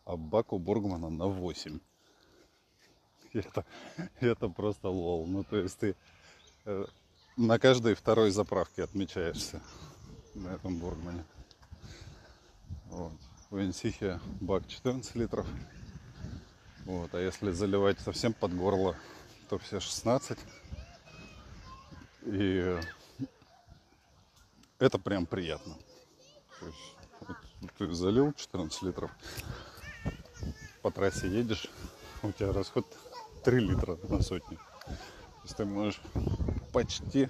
[SPEAKER 1] а бак у Бургмана на 8. И [laughs] это, это просто лол. Ну, то есть ты э, на каждой второй заправке отмечаешься на этом Бургмане. Вот. В Инсихе бак 14 литров. Вот. А если заливать совсем под горло, то все 16. И это прям приятно. То есть ты залил 14 литров, по трассе едешь, у тебя расход 3 литра на сотню. То есть ты можешь почти,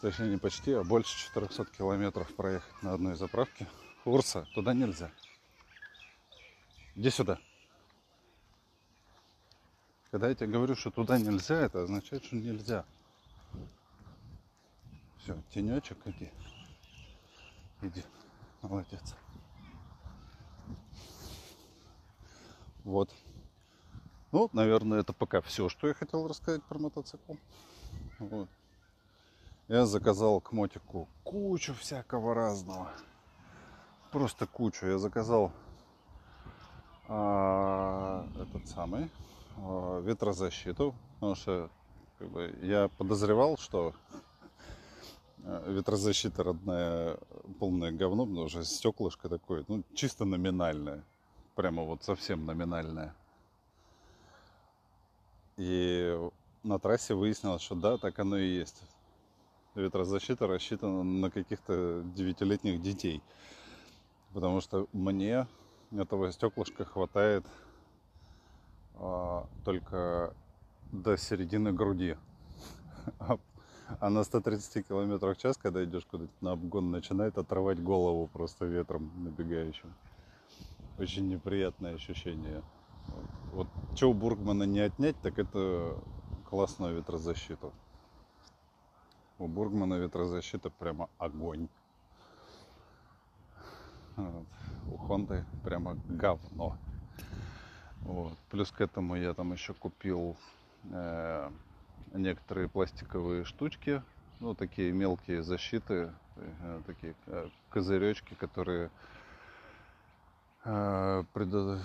[SPEAKER 1] точнее не почти, а больше 400 километров проехать на одной заправке. Урса, туда нельзя. Иди сюда. Когда я тебе говорю, что туда нельзя, это означает, что нельзя. Все, тенечек иди. Иди. Молодец. Вот. Ну, наверное, это пока все, что я хотел рассказать про мотоцикл. Вот. Я заказал к мотику кучу всякого разного. Просто кучу. Я заказал а, этот самый а, ветрозащиту. Потому что как бы, я подозревал, что ветрозащита родная полное говно, потому что стеклышко такое, ну, чисто номинальное. Прямо вот совсем номинальное. И на трассе выяснилось, что да, так оно и есть. Ветрозащита рассчитана на каких-то девятилетних детей. Потому что мне этого стеклышка хватает а, только до середины груди. [laughs] А а на 130 км в час, когда идешь куда-то на обгон, начинает отрывать голову просто ветром набегающим. Очень неприятное ощущение. Вот, вот что у Бургмана не отнять, так это классную ветрозащиту. У Бургмана ветрозащита прямо огонь. Вот. У Хонды прямо говно. Вот. Плюс к этому я там еще купил э, некоторые пластиковые штучки, ну, такие мелкие защиты, э, такие э, козыречки, которые э, пред,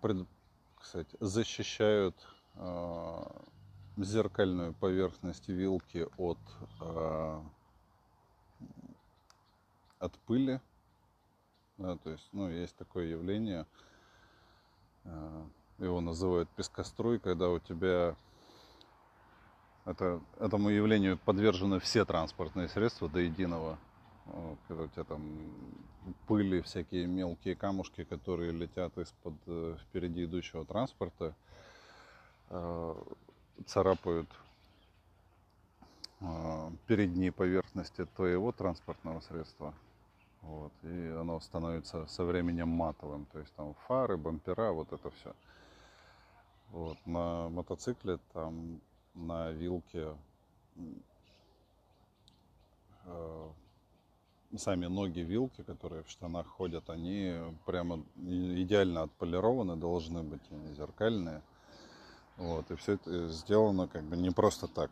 [SPEAKER 1] пред, кстати, защищают зеркальную поверхность вилки от, от пыли. Да, то есть, ну, есть такое явление, его называют пескоструй, когда у тебя это, этому явлению подвержены все транспортные средства до единого. Вот, когда у тебя там пыли, всякие мелкие камушки, которые летят из-под э, впереди идущего транспорта, э, царапают э, передние поверхности твоего транспортного средства. Вот, и оно становится со временем матовым. То есть там фары, бампера, вот это все. Вот, на мотоцикле там на вилке э, сами ноги вилки, которые в штанах ходят, они прямо идеально отполированы должны быть, они зеркальные. Вот, и все это сделано как бы не просто так.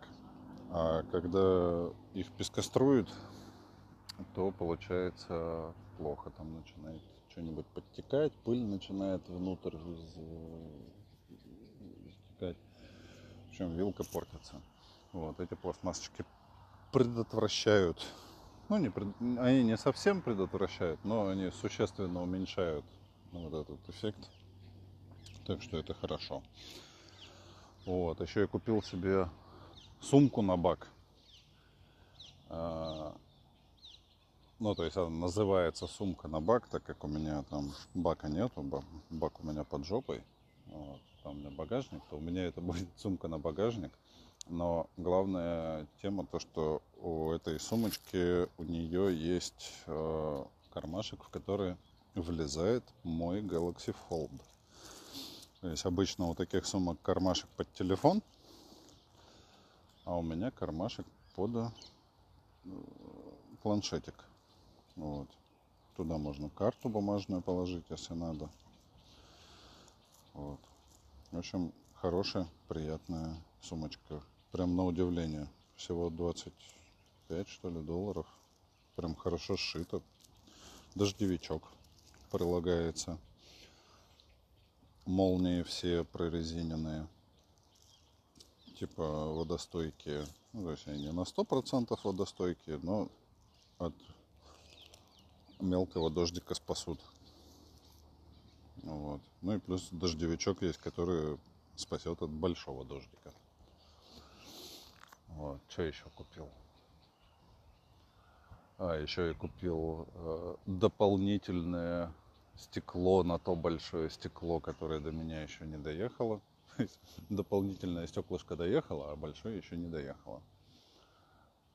[SPEAKER 1] А когда их пескоструют, то получается плохо. Там начинает что-нибудь подтекать, пыль начинает внутрь стекать. Общем, вилка портится. Вот, эти пластмассочки предотвращают ну, не, они не совсем предотвращают, но они существенно уменьшают вот этот эффект. Так что это хорошо. Вот, еще я купил себе сумку на бак. А, ну, то есть она называется сумка на бак, так как у меня там бака нету, бак у меня под жопой. Вот, там у меня багажник, то у меня это будет [laughs] сумка на багажник. Но главная тема то, что у этой сумочки у нее есть э, кармашек, в который влезает мой Galaxy Fold. То есть обычно у таких сумок кармашек под телефон, а у меня кармашек под э, планшетик. Вот. Туда можно карту бумажную положить, если надо. Вот. В общем, хорошая, приятная сумочка Прям на удивление. Всего 25, что ли, долларов. Прям хорошо сшито. Дождевичок прилагается. Молнии все прорезиненные. Типа водостойкие. Ну, то есть они не на 100% водостойкие, но от мелкого дождика спасут. Вот. Ну и плюс дождевичок есть, который спасет от большого дождика. Вот, что еще купил? А, еще я купил э, дополнительное стекло на то большое стекло, которое до меня еще не доехало. [laughs] Дополнительное стеклышко доехало, а большое еще не доехало.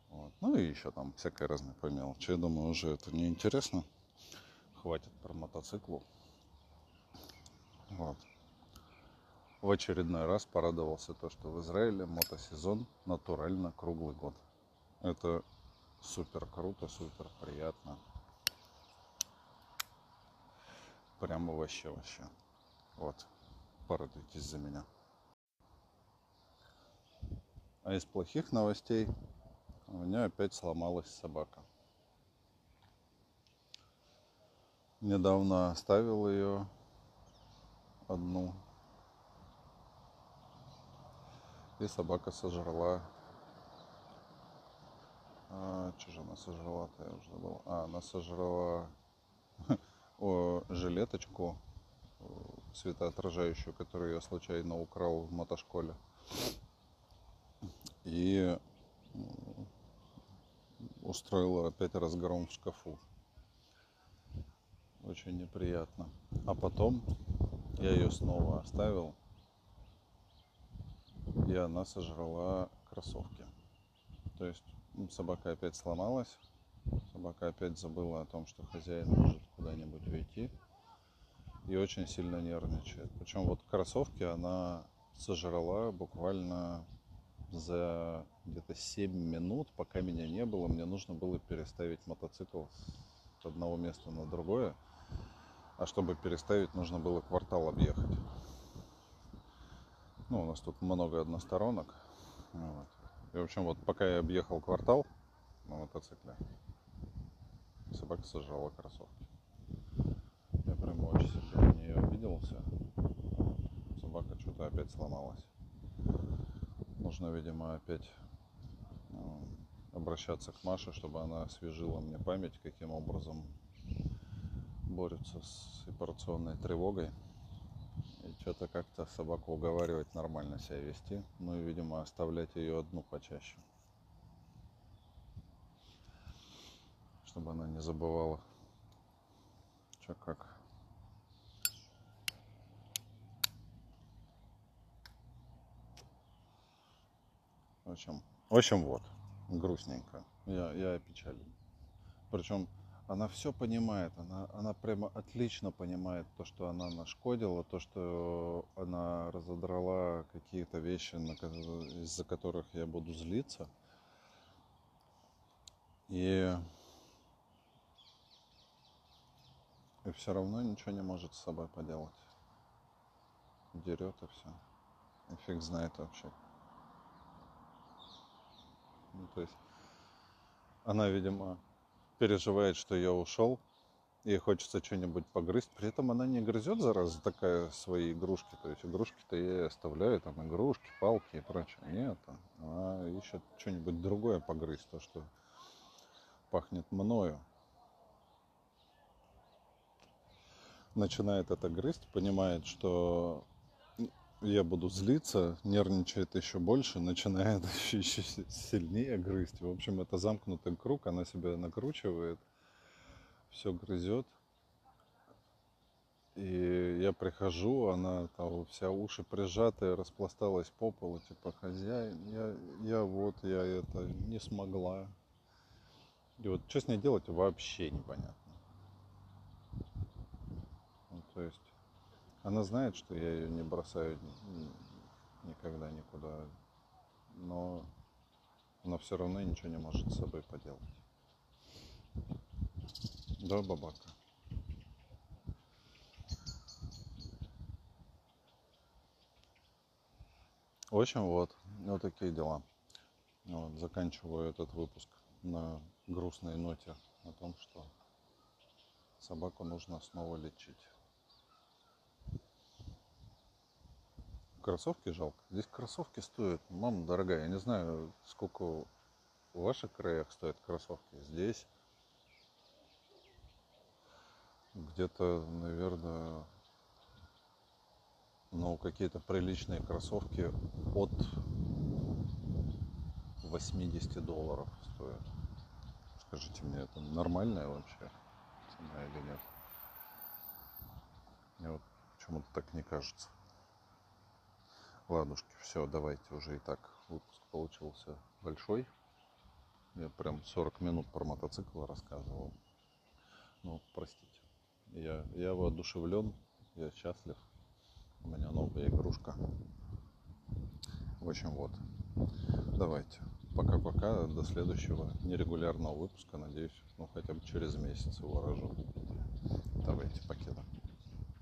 [SPEAKER 1] Вот. Ну и еще там всякое разное по мелочи. Я думаю, уже это не интересно. Хватит про мотоциклу. Вот в очередной раз порадовался то, что в Израиле мотосезон натурально круглый год. Это супер круто, супер приятно. Прямо вообще вообще. Вот, порадуйтесь за меня. А из плохих новостей у меня опять сломалась собака. Недавно оставил ее одну И собака сожрала. А, что же она сожрала-то, я уже забыл. А, она сожрала [laughs] о, жилеточку светоотражающую, которую я случайно украл в мотошколе. И устроила опять разгром в шкафу. Очень неприятно. А потом я ее снова оставил и она сожрала кроссовки. То есть собака опять сломалась, собака опять забыла о том, что хозяин может куда-нибудь уйти и очень сильно нервничает. Причем вот кроссовки она сожрала буквально за где-то 7 минут, пока меня не было, мне нужно было переставить мотоцикл с одного места на другое. А чтобы переставить, нужно было квартал объехать. Ну, у нас тут много односторонок. Вот. И, в общем, вот пока я объехал квартал на мотоцикле, собака сожрала кроссовки. Я прям очень сильно на нее обиделся. Собака что-то опять сломалась. Нужно, видимо, опять обращаться к Маше, чтобы она освежила мне память, каким образом борется с операционной тревогой что-то как-то собаку уговаривать нормально себя вести. Ну и, видимо, оставлять ее одну почаще. чтобы она не забывала, что как. В общем, в общем, вот, грустненько. Я, я опечален. Причем она все понимает, она, она прямо отлично понимает то, что она нашкодила, то, что она разодрала какие-то вещи, из-за которых я буду злиться. И, и все равно ничего не может с собой поделать. Дерет и все. И фиг знает вообще. Ну, то есть она, видимо, переживает, что я ушел, и хочется что-нибудь погрызть. При этом она не грызет, зараза, такая свои игрушки. То есть игрушки-то я ей оставляю, там игрушки, палки и прочее. Нет, она ищет что-нибудь другое погрызть, то, что пахнет мною. Начинает это грызть, понимает, что я буду злиться, нервничает еще больше, начинает [laughs] еще, еще сильнее грызть. В общем, это замкнутый круг, она себя накручивает, все грызет. И я прихожу, она там вся уши прижатая, распласталась по полу, типа, хозяин, я, я вот, я это не смогла. И вот что с ней делать, вообще непонятно. Ну, то есть она знает, что я ее не бросаю никогда никуда, но она все равно ничего не может с собой поделать. Да, бабака. В общем, вот, вот такие дела. Вот, заканчиваю этот выпуск на грустной ноте о том, что собаку нужно снова лечить. Кроссовки жалко. Здесь кроссовки стоят, мама дорогая, я не знаю, сколько в ваших краях стоят кроссовки. Здесь где-то, наверное, ну, какие-то приличные кроссовки от 80 долларов стоят. Скажите мне, это нормальная вообще цена или нет? Мне вот почему-то так не кажется. Ладушки, все, давайте уже и так. Выпуск получился большой. Я прям 40 минут про мотоцикл рассказывал. Ну, простите. Я, я воодушевлен, я счастлив. У меня новая игрушка. В общем, вот. Давайте. Пока-пока. До следующего нерегулярного выпуска. Надеюсь, ну хотя бы через месяц его рожу. Давайте, покеда.